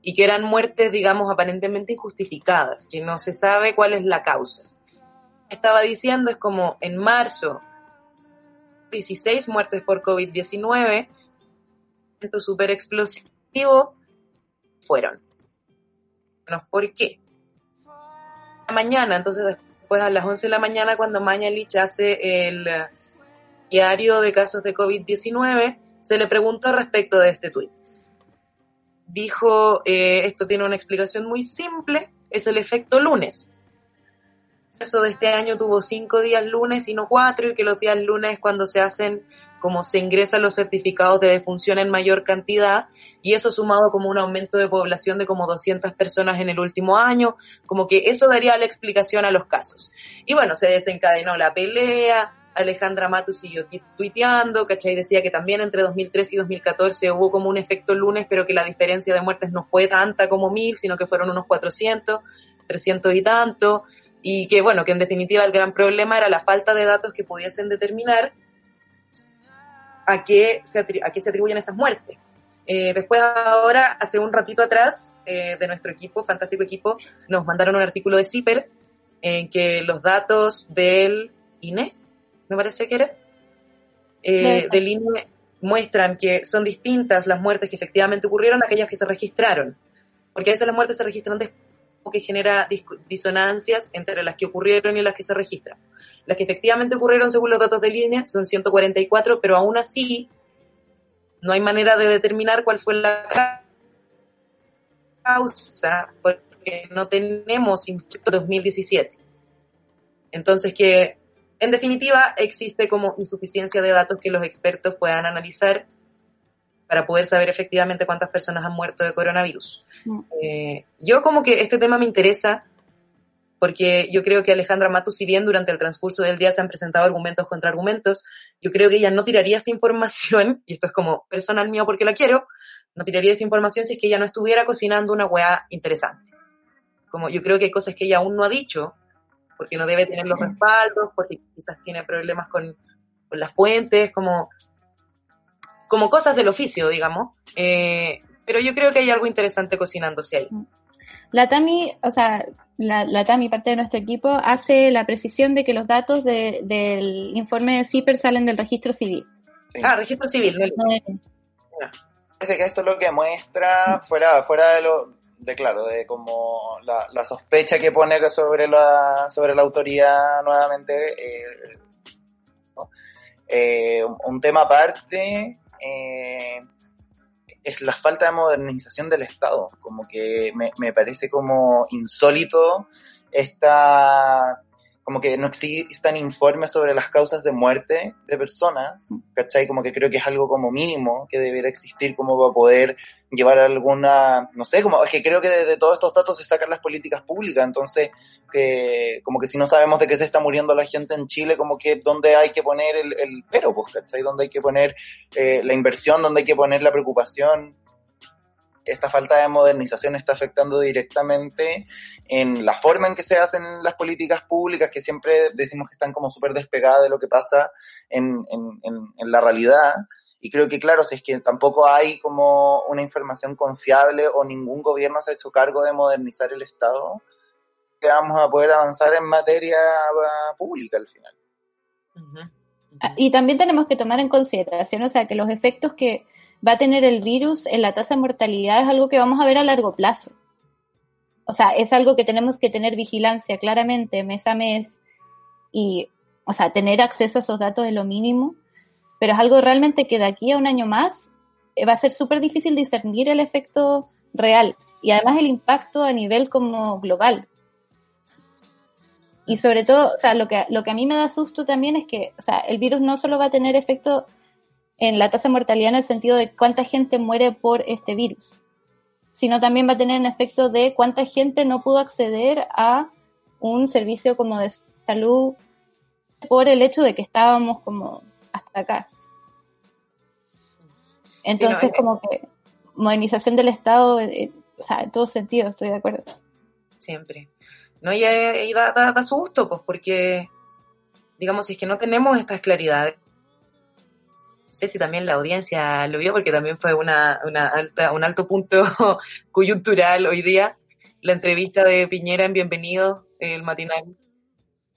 Y que eran muertes, digamos, aparentemente injustificadas, que no se sabe cuál es la causa. Estaba diciendo es como en marzo, 16 muertes por COVID-19, evento súper explosivo, fueron. ¿Por qué? Mañana, entonces después a las 11 de la mañana cuando Mañalich hace el eh, diario de casos de COVID-19, se le preguntó respecto de este tuit. Dijo, eh, esto tiene una explicación muy simple, es el efecto lunes. Eso de este año tuvo cinco días lunes y no cuatro, y que los días lunes cuando se hacen como se ingresan los certificados de defunción en mayor cantidad y eso sumado como un aumento de población de como 200 personas en el último año, como que eso daría la explicación a los casos. Y bueno, se desencadenó la pelea, Alejandra Matus siguió tuiteando, ¿cachai? Decía que también entre 2013 y 2014 hubo como un efecto lunes, pero que la diferencia de muertes no fue tanta como mil, sino que fueron unos 400, 300 y tanto, y que bueno, que en definitiva el gran problema era la falta de datos que pudiesen determinar a qué se, a qué se atribuyen esas muertes. Eh, después ahora, hace un ratito atrás, eh, de nuestro equipo, fantástico equipo, nos mandaron un artículo de CIPER en que los datos del INE, me parece que era, eh, del INE muestran que son distintas las muertes que efectivamente ocurrieron a aquellas que se registraron. Porque a veces las muertes se registran después que genera disonancias entre las que ocurrieron y las que se registran. Las que efectivamente ocurrieron según los datos de línea son 144, pero aún así no hay manera de determinar cuál fue la causa porque no tenemos 2017. Entonces que en definitiva existe como insuficiencia de datos que los expertos puedan analizar para poder saber efectivamente cuántas personas han muerto de coronavirus. Mm. Eh, yo como que este tema me interesa porque yo creo que Alejandra Matus, si bien durante el transcurso del día se han presentado argumentos contra argumentos, yo creo que ella no tiraría esta información, y esto es como personal mío porque la quiero, no tiraría esta información si es que ella no estuviera cocinando una weá interesante. Como yo creo que hay cosas que ella aún no ha dicho, porque no debe tener los respaldos, porque quizás tiene problemas con, con las fuentes, como como cosas del oficio, digamos. Eh, pero yo creo que hay algo interesante cocinándose ahí. La TAMI, o sea, la, la TAMI, parte de nuestro equipo, hace la precisión de que los datos del informe de CIPER salen del registro civil. Ah, registro civil. Parece que esto es lo que muestra, fuera, fuera de lo, de claro, de como la, sospecha que pone sobre la, sobre la autoridad nuevamente, eh, eh, un tema aparte, eh, es la falta de modernización del Estado. Como que me, me parece como insólito esta como que no existan informes sobre las causas de muerte de personas, ¿cachai? Como que creo que es algo como mínimo que debiera existir como para poder llevar alguna, no sé, como es que creo que de, todos estos datos se sacan las políticas públicas, entonces que como que si no sabemos de qué se está muriendo la gente en Chile, como que dónde hay que poner el, el pero, pues, ¿cachai? Dónde hay que poner eh, la inversión, dónde hay que poner la preocupación esta falta de modernización está afectando directamente en la forma en que se hacen las políticas públicas, que siempre decimos que están como súper despegadas de lo que pasa en, en, la realidad. Y creo que, claro, si es que tampoco hay como una información confiable o ningún gobierno se ha hecho cargo de modernizar el Estado, que vamos a poder avanzar en materia pública al final. Ah, y también tenemos que tomar en consideración, o sea, que los efectos que va a tener el virus en la tasa de mortalidad es algo que vamos a ver a largo plazo. O sea, es algo que tenemos que tener vigilancia claramente mes a mes y, o sea, tener acceso a esos datos es lo mínimo, pero es algo realmente que de aquí a un año más eh, va a ser súper difícil discernir el efecto real y además el impacto a nivel como global. Y sobre todo, o sea, lo que, lo que a mí me da susto también es que, o sea, el virus no solo va a tener efecto en la tasa de mortalidad en el sentido de cuánta gente muere por este virus, sino también va a tener un efecto de cuánta gente no pudo acceder a un servicio como de salud por el hecho de que estábamos como hasta acá. Entonces, como que modernización del Estado, eh, eh, o sea, en todo sentido, estoy de acuerdo. Siempre. No, y, y da, da, da, susto, pues, porque, digamos, si es que no tenemos estas claridades, sé si también la audiencia lo vio, porque también fue una, una alta, un alto punto coyuntural hoy día, la entrevista de Piñera en Bienvenido, el matinal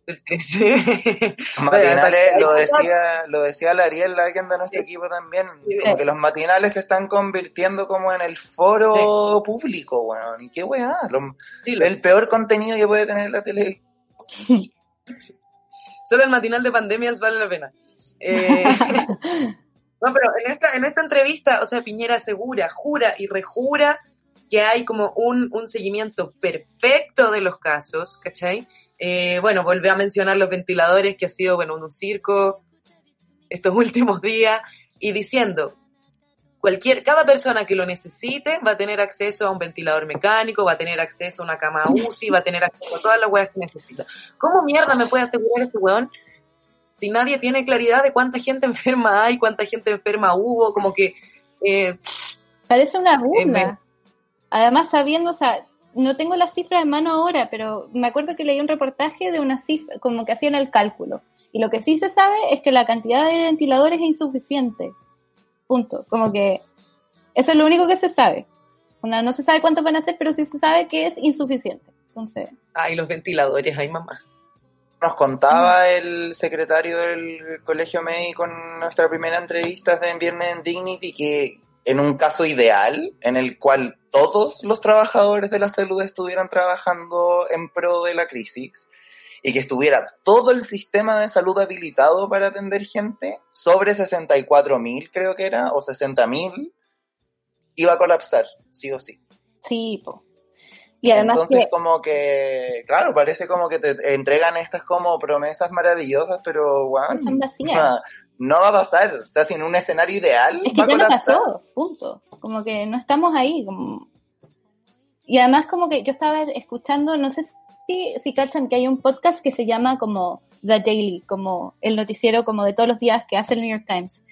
del 13. matinales, lo decía, lo decía la Ariel, alguien de nuestro equipo también, como que los matinales se están convirtiendo como en el foro público, bueno, y qué weá, el peor contenido que puede tener la tele. Solo el matinal de pandemias vale la pena. Eh, No, pero en esta, en esta entrevista, o sea, Piñera asegura, jura y rejura que hay como un, un seguimiento perfecto de los casos, ¿cachai? Eh, bueno, vuelve a mencionar los ventiladores, que ha sido, bueno, un circo estos últimos días, y diciendo, cualquier, cada persona que lo necesite va a tener acceso a un ventilador mecánico, va a tener acceso a una cama UCI, va a tener acceso a todas las weas que necesita. ¿Cómo mierda me puede asegurar este weón si nadie tiene claridad de cuánta gente enferma hay, cuánta gente enferma hubo, como que... Eh, Parece una burla. Además, sabiendo, o sea, no tengo la cifra en mano ahora, pero me acuerdo que leí un reportaje de una cifra, como que hacían el cálculo. Y lo que sí se sabe es que la cantidad de ventiladores es insuficiente. Punto. Como que eso es lo único que se sabe. no se sabe cuántos van a ser, pero sí se sabe que es insuficiente. Entonces. Ay, los ventiladores, ay mamá. Nos contaba el secretario del Colegio Médico en nuestra primera entrevista de Viernes en Dignity que en un caso ideal en el cual todos los trabajadores de la salud estuvieran trabajando en pro de la crisis y que estuviera todo el sistema de salud habilitado para atender gente, sobre 64 mil creo que era, o 60 mil, iba a colapsar, sí o sí. Sí, po. Y además Entonces, como que, claro, parece como que te entregan estas como promesas maravillosas, pero, bueno, no va a pasar. O sea, si en un escenario ideal. Es que ya no pasó, punto. Como que no estamos ahí. Y además, como que yo estaba escuchando, no sé si, si cachan que hay un podcast que se llama como The Daily, como el noticiero como de todos los días que hace el New York Times.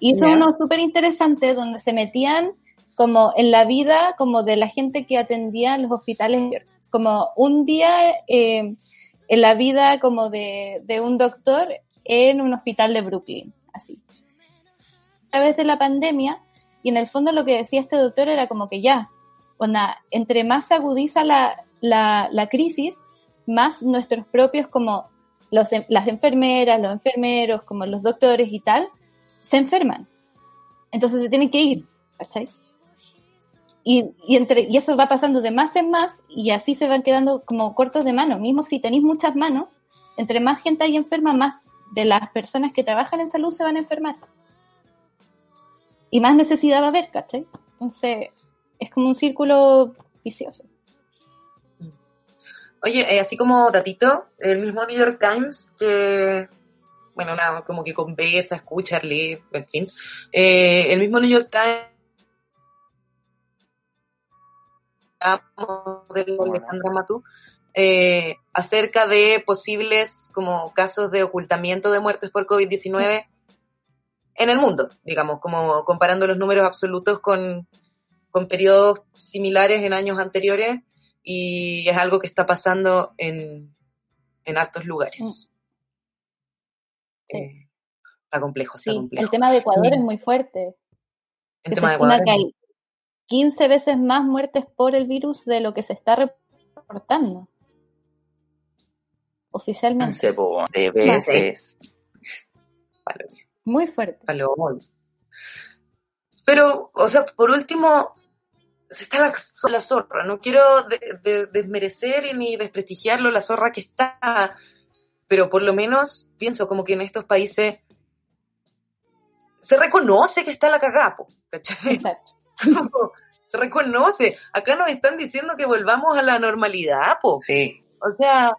Y hizo uno súper interesante donde se metían como en la vida como de la gente que atendía en los hospitales, como un día eh, en la vida como de, de, un doctor en un hospital de Brooklyn, así. A través de la pandemia, y en el fondo lo que decía este doctor era como que ya, onda, entre más se agudiza la, la, la crisis, más nuestros propios como los, las enfermeras, los enfermeros, como los doctores y tal, se enferman. Entonces se tienen que ir, ¿cachai? Y, entre, y eso va pasando de más en más y así se van quedando como cortos de mano. Mismo si tenéis muchas manos, entre más gente hay enferma, más de las personas que trabajan en salud se van a enfermar. Y más necesidad va a haber, ¿cachai? Entonces, es como un círculo vicioso. Oye, eh, así como datito, el mismo New York Times que, bueno, nada, como que conversa, escucha, lee, en fin. Eh, el mismo New York Times de Alejandra Matú, eh, acerca de posibles como casos de ocultamiento de muertes por COVID-19 en el mundo, digamos, como comparando los números absolutos con, con periodos similares en años anteriores y es algo que está pasando en, en altos lugares. Mm. Eh, está complejo, está complejo. El tema de Ecuador es muy fuerte. El tema de Ecuador. 15 veces más muertes por el virus de lo que se está reportando. Oficialmente. De veces. Muy fuerte. Pero, o sea, por último, se está la, zorra. No quiero desmerecer ni desprestigiarlo, la zorra que está. Pero por lo menos pienso como que en estos países se reconoce que está la cagapo. ¿cachai? Exacto. Se reconoce. Acá nos están diciendo que volvamos a la normalidad, po. Sí. O sea,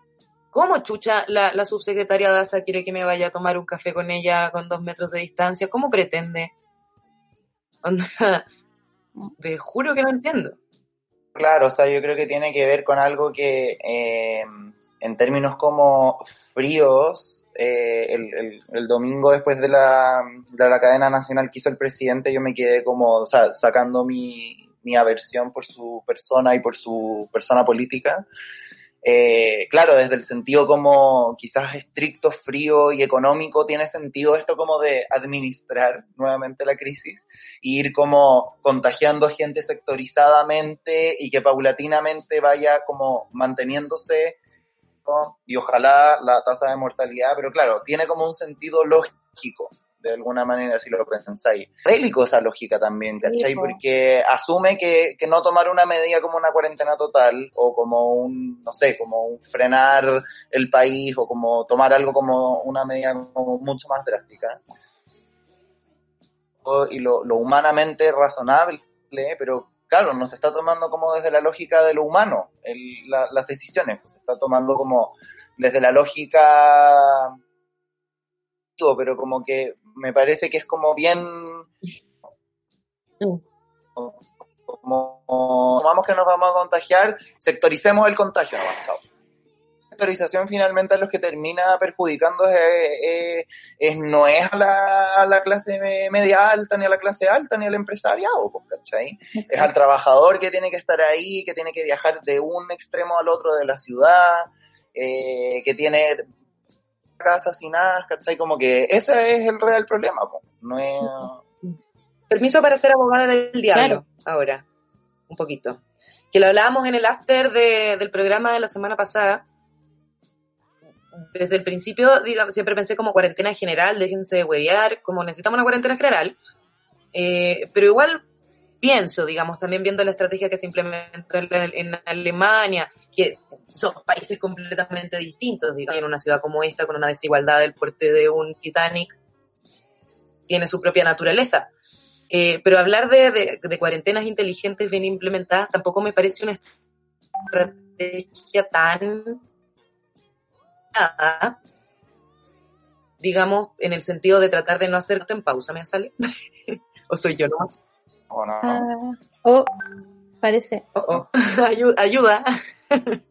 ¿cómo chucha la, la subsecretaria Daza quiere que me vaya a tomar un café con ella con dos metros de distancia? ¿Cómo pretende? Te juro que no entiendo. Claro, o sea, yo creo que tiene que ver con algo que eh, en términos como fríos, eh, el, el, domingo después de la, de la cadena nacional que hizo el presidente, yo me quedé como, sacando mi, mi aversión por su persona y por su persona política. Eh, claro, desde el sentido como quizás estricto, frío y económico, tiene sentido esto como de administrar nuevamente la crisis e ir como contagiando gente sectorizadamente y que paulatinamente vaya como manteniéndose y ojalá la tasa de mortalidad, pero claro, tiene como un sentido lógico, de alguna manera, si lo pensáis. Bélico esa lógica también, ¿cachai? Porque asume que, que no tomar una medida como una cuarentena total, o como un, no sé, como un frenar el país, o como tomar algo como una medida como mucho más drástica. Y lo, lo humanamente razonable, pero claro, no se está tomando como desde la lógica de lo humano las decisiones, pues se está tomando como desde la lógica, pero como que me parece que es como bien... Como, vamos que nos vamos a contagiar, sectoricemos el contagio, sectorización finalmente a los que termina perjudicando es, es, no es a la, a la, clase media alta, ni a la clase alta, ni al empresariado, pues, ¿cachai? Es al trabajador que tiene que estar ahí, que tiene que viajar de un extremo al otro de la ciudad, eh, que tiene casas sin nada, ¿cachai? Como que ese es el real problema, pues. no es... Permiso para ser abogada del diablo ahora, un poquito que lo hablábamos en el after del programa de la semana pasada. Desde el principio, digamos, siempre pensé como cuarentena general, déjense de huevear, como necesitamos una cuarentena general. Eh, pero igual pienso, digamos, también viendo la estrategia que se implementó en, Alemania, que son países completamente distintos, digamos, en una ciudad como esta, con una desigualdad del porte de un Titanic, tiene su propia naturaleza. Eh, pero hablar de, cuarentenas inteligentes bien implementadas tampoco me parece una estrategia tan nada, digamos, en el sentido de tratar de no hacerte en pausa, ¿me sale? ¿O soy yo nomás? ¿O no? Ah, oh, parece. Oh, oh. ayuda.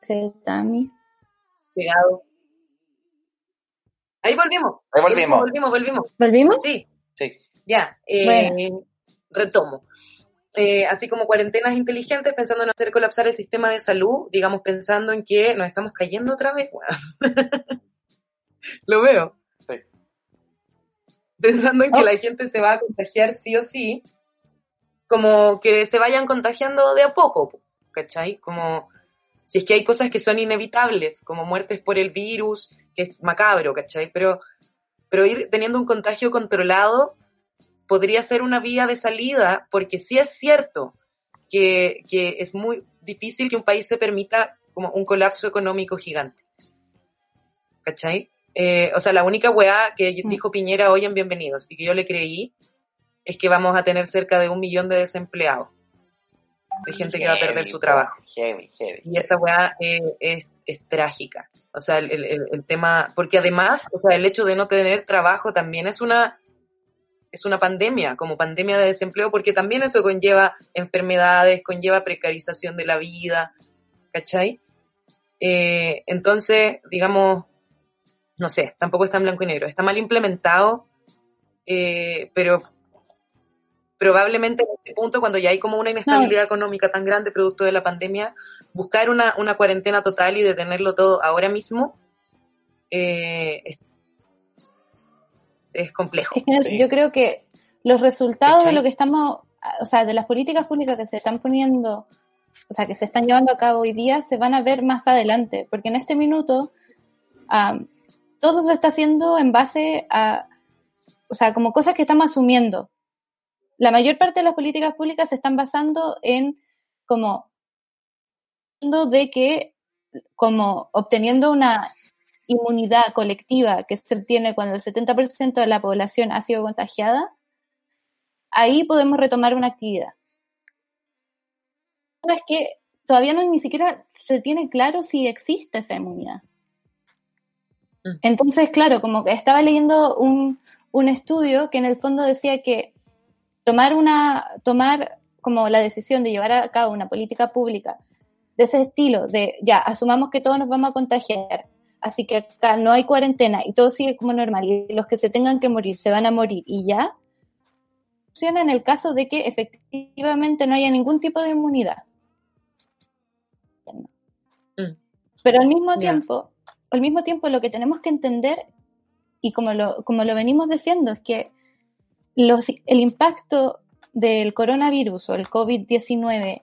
Se Tami. Pegado. Ahí volvimos. Ahí volvimos. Volvimos, volvimos. ¿Volvimos? Sí. Sí. Ya. Eh, Retomo. Eh, así como cuarentenas inteligentes, pensando en hacer colapsar el sistema de salud, digamos, pensando en que nos estamos cayendo otra vez. Lo veo. Sí. Pensando en que oh. la gente se va a contagiar sí o sí, como que se vayan contagiando de a poco, ¿cachai? Como si es que hay cosas que son inevitables, como muertes por el virus, que es macabro, ¿cachai? Pero, pero ir teniendo un contagio controlado podría ser una vía de salida, porque sí es cierto que, que es muy difícil que un país se permita como un colapso económico gigante. ¿Cachai? Eh, o sea, la única weá que mm. dijo Piñera hoy en Bienvenidos y que yo le creí es que vamos a tener cerca de un millón de desempleados de gente que va a perder su trabajo. y esa weá es, trágica. O sea, el, tema, porque además, o sea, el hecho de no tener trabajo también es una, es una pandemia, como pandemia de desempleo, porque también eso conlleva enfermedades, conlleva precarización de la vida, ¿cachai? Eh, entonces, digamos, no sé, tampoco está en blanco y negro, está mal implementado, eh, pero probablemente en este punto, cuando ya hay como una inestabilidad económica tan grande producto de la pandemia, buscar una, una cuarentena total y detenerlo todo ahora mismo eh, es, complejo. Yo creo que los resultados de lo que estamos, o sea, de las políticas públicas que se están poniendo, o sea, que se están llevando a cabo hoy día, se van a ver más adelante, porque en este minuto todo se está haciendo en base a, o sea, como cosas que estamos asumiendo. La mayor parte de las políticas públicas se están basando en como de que como obteniendo una inmunidad colectiva que se obtiene cuando el 70% de la población ha sido contagiada, ahí podemos retomar una actividad. Es que todavía no ni siquiera se tiene claro si existe esa inmunidad. Mm. Entonces, claro, como que estaba leyendo un, un estudio que en el fondo decía que tomar una, tomar como la decisión de llevar a cabo una política pública de ese estilo, de ya, asumamos que todos nos vamos a contagiar, así que acá no hay cuarentena y todo sigue como normal y los que se tengan que morir se van a morir y ya, funciona en el caso de que efectivamente no haya ningún tipo de inmunidad. Mm. Pero al mismo tiempo, al mismo tiempo lo que tenemos que entender y como lo, como lo venimos diciendo es que el impacto del coronavirus o el COVID-19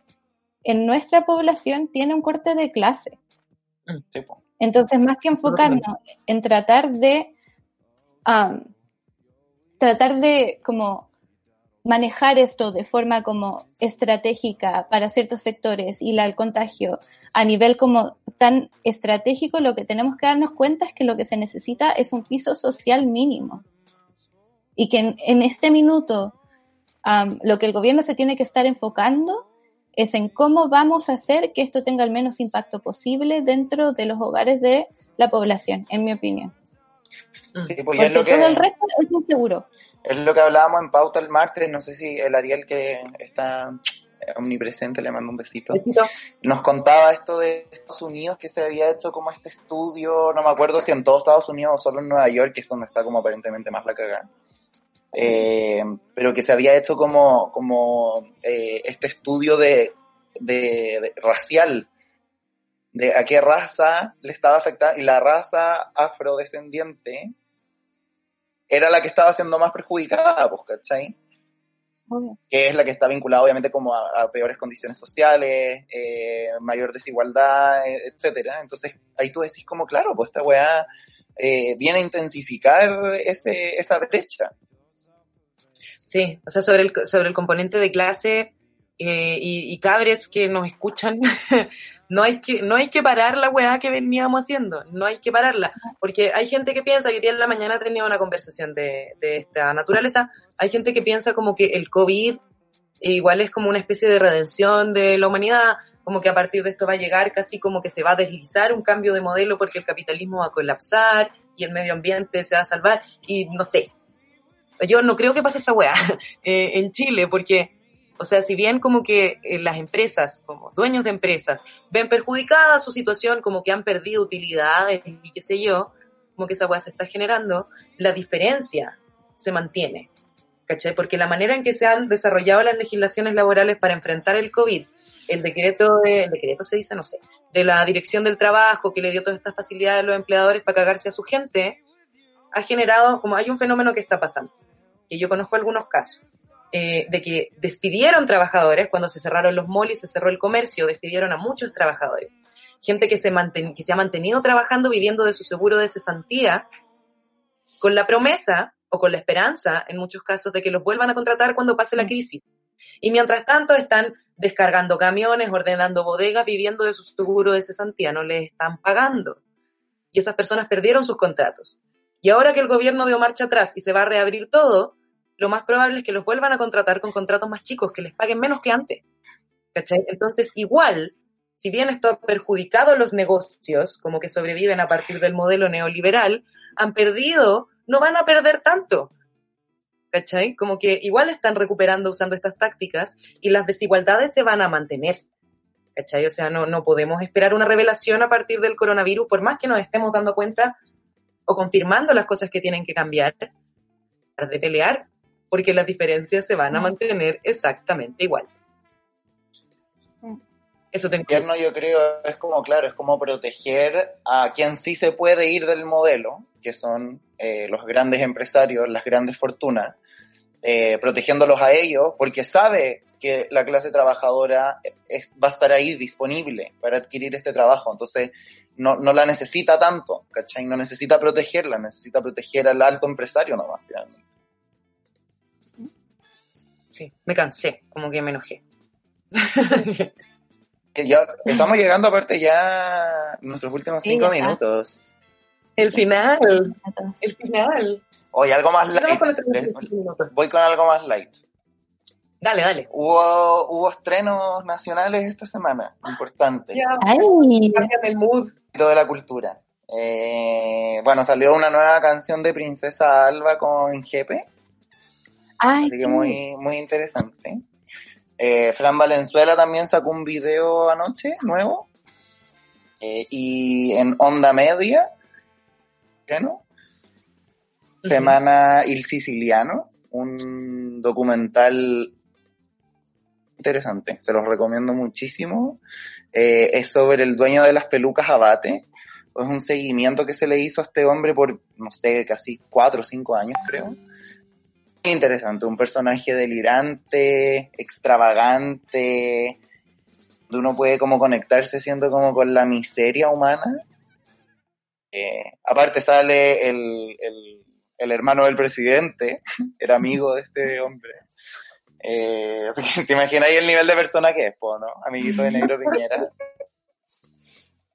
en nuestra población tiene un corte de clase. Mm, Entonces, más que enfocarnos en tratar de tratar de como manejar esto de forma como estratégica para ciertos sectores y la, el contagio a nivel como tan estratégico, lo que tenemos que darnos cuenta es que lo que se necesita es un piso social mínimo. Y que en, este minuto lo que el gobierno se tiene que estar enfocando es en cómo vamos a hacer que esto tenga el menos impacto posible dentro de los hogares de la población, en mi opinión. Sí, pues Porque lo que, todo el resto es inseguro. Es lo que hablábamos en pauta el martes, no sé si el Ariel que está omnipresente, le mando un besito. Besito. Nos contaba esto de Estados Unidos que se había hecho como este estudio, no me acuerdo si en todo Estados Unidos o solo en Nueva York, que es donde está como aparentemente más la cagada. Eh, pero que se había hecho como, como eh, este estudio de, de- de- racial, de a qué raza le estaba afectada, y la raza afrodescendiente era la que estaba siendo más perjudicada, pues, ¿cachai? Que es la que está vinculada obviamente como a, a peores condiciones sociales, eh, mayor desigualdad, eh, etcétera. Entonces ahí tú decís como, claro, pues esta weá eh, viene a intensificar ese, esa brecha. Sí, o sea, sobre el, sobre el componente de clase eh, y, cabres que nos escuchan, no hay que no hay que parar la weá que veníamos haciendo, no hay que pararla, porque hay gente que piensa que hoy día en la mañana tenía una conversación de, de esta naturaleza, hay gente que piensa como que el COVID igual es como una especie de redención de la humanidad, como que a partir de esto va a llegar casi como que se va a deslizar un cambio de modelo porque el capitalismo va a colapsar y el medio ambiente se va a salvar. Y no sé, yo no creo que pase esa weá eh, en Chile, porque, o sea, si bien como que eh, las empresas, como dueños de empresas, ven perjudicada su situación, como que han perdido utilidades y qué sé yo, como que esa weá se está generando, la diferencia se mantiene. ¿Cachai? Porque la manera en que se han desarrollado las legislaciones laborales para enfrentar el COVID, el decreto, de, el decreto se dice, no sé, de la dirección del trabajo que le dio todas estas facilidades a los empleadores para cagarse a su gente, ha generado, como hay un fenómeno que está pasando, que yo conozco algunos casos, eh, de que despidieron trabajadores cuando se cerraron los malls y se cerró el comercio, despidieron a muchos trabajadores. Gente que se, manten- que se ha mantenido trabajando, viviendo de su seguro de cesantía, con la promesa o con la esperanza, en muchos casos, de que los vuelvan a contratar cuando pase la crisis. Y mientras tanto están descargando camiones, ordenando bodegas, viviendo de su seguro de cesantía, no les están pagando. Y esas personas perdieron sus contratos. Y ahora que el gobierno dio marcha atrás y se va a reabrir todo, lo más probable es que los vuelvan a contratar con contratos más chicos, que les paguen menos que antes. ¿Cachai? Entonces, igual, si bien esto ha perjudicado los negocios, como que sobreviven a partir del modelo neoliberal, han perdido, no van a perder tanto. ¿Cachai? Como que igual están recuperando usando estas tácticas y las desigualdades se van a mantener. ¿Cachai? O sea, no, no podemos esperar una revelación a partir del coronavirus, por más que nos estemos dando cuenta o confirmando las cosas que tienen que cambiar, de pelear, porque las diferencias se van a Mm. mantener exactamente igual. Eso tengo El gobierno yo creo es como, claro, es como proteger a quien sí se puede ir del modelo, que son eh, los grandes empresarios, las grandes fortunas, eh, protegiéndolos a ellos, porque sabe que la clase trabajadora es- va a estar ahí disponible para adquirir este trabajo, entonces no, no la necesita tanto, ¿cachai? No necesita protegerla, necesita proteger al alto empresario nomás, finalmente. Sí, me cansé, como que me enojé. Que ya estamos llegando aparte ya a nuestros últimos Sí, cinco minutos. el final, el final. Oye, algo más light. Les- voy con algo más light. Dale, dale. Hubo, hubo estrenos nacionales esta semana, importantes, Ay, el mood. de la cultura. Eh, bueno, salió una nueva canción de Princesa Alba con Jepe, ay, así que muy, muy interesante. Eh, Fran Valenzuela también sacó un video anoche, nuevo, Eh, y en Onda Media, ¿no? Semana Il Siciliano, un documental interesante, se los recomiendo muchísimo. Eh, es sobre el dueño de las pelucas Abate. Es un seguimiento que se le hizo a este hombre por, no sé, casi cuatro o cinco años, creo. Interesante, un personaje delirante, extravagante, donde uno puede como conectarse siendo como con la miseria humana. Eh, aparte sale el, el, el hermano del presidente, era amigo de este hombre. Eh, te imaginas ahí el nivel de persona que es, po, ¿no? Amiguito de Negro Piñera.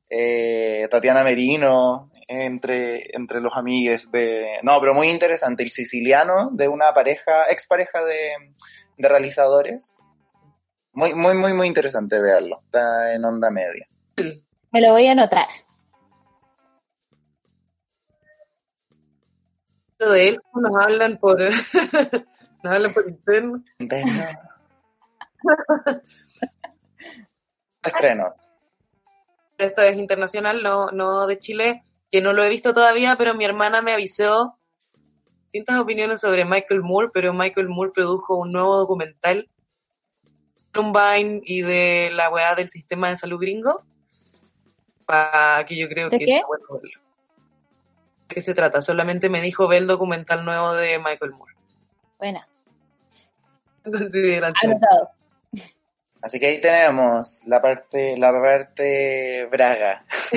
Eh, Tatiana Merino, entre, entre los amigues de... No, pero muy interesante, el siciliano de una pareja, expareja de, de realizadores. Muy, muy, muy, muy interesante verlo. Está en onda media. Me lo voy a anotar. de él, nos hablan por, hablan por interno. Entonces, no. Estreno. Esto es internacional, no, no de Chile, que no lo he visto todavía, pero mi hermana me avisó distintas opiniones sobre Michael Moore, pero Michael Moore produjo un nuevo documental Combine y de la weá del sistema de salud gringo. Para que yo creo ¿De que qué? está bueno verlo. ¿De qué se trata? Solamente me dijo ve el documental nuevo de Michael Moore. Buena. Así que ahí tenemos la parte, la parte braga.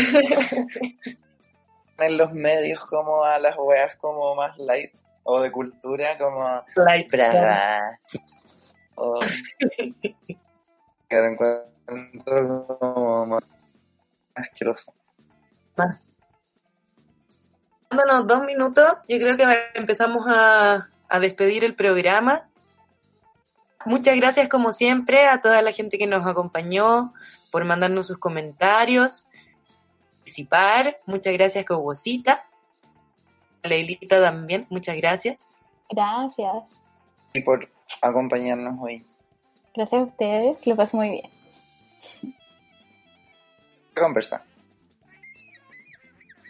en los medios como a las weas como más light o de cultura como Light. braga. O que lo encuentro como más asqueroso. Más. Dándonos dos minutos, yo creo que empezamos a, a despedir el programa. Muchas gracias como siempre a toda la gente que nos acompañó por mandarnos sus comentarios, participar. Muchas gracias Cobosita. A Leilita también, muchas gracias. Gracias. Y por acompañarnos hoy. Gracias a ustedes. Lo paso muy bien. Conversa.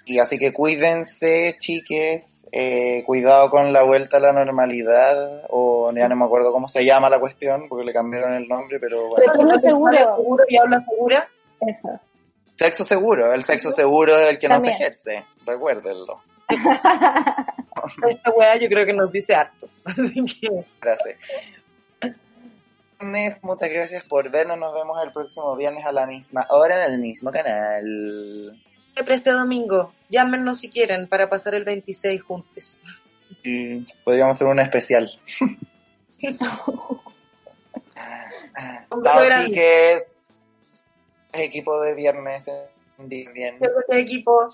Y así que cuídense, chiques. eh, cuidado con la vuelta a la normalidad. O ya no me acuerdo cómo se llama la cuestión, porque le cambiaron el nombre, pero bueno. Pero seguro. seguro y habla segura. Eso. Sexo seguro. El sexo seguro es el que no se También. ejerce. Recuérdenlo. Esta weá yo creo que nos dice harto. Así que. Viernes, Muchas gracias por vernos. Nos vemos el próximo viernes a la misma hora en el mismo canal. Siempre este domingo, llámenos si quieren para pasar el 26 juntos. Y podríamos hacer un especial. Un Chao, chiques. Equipo de viernes. en día Bien.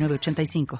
906985.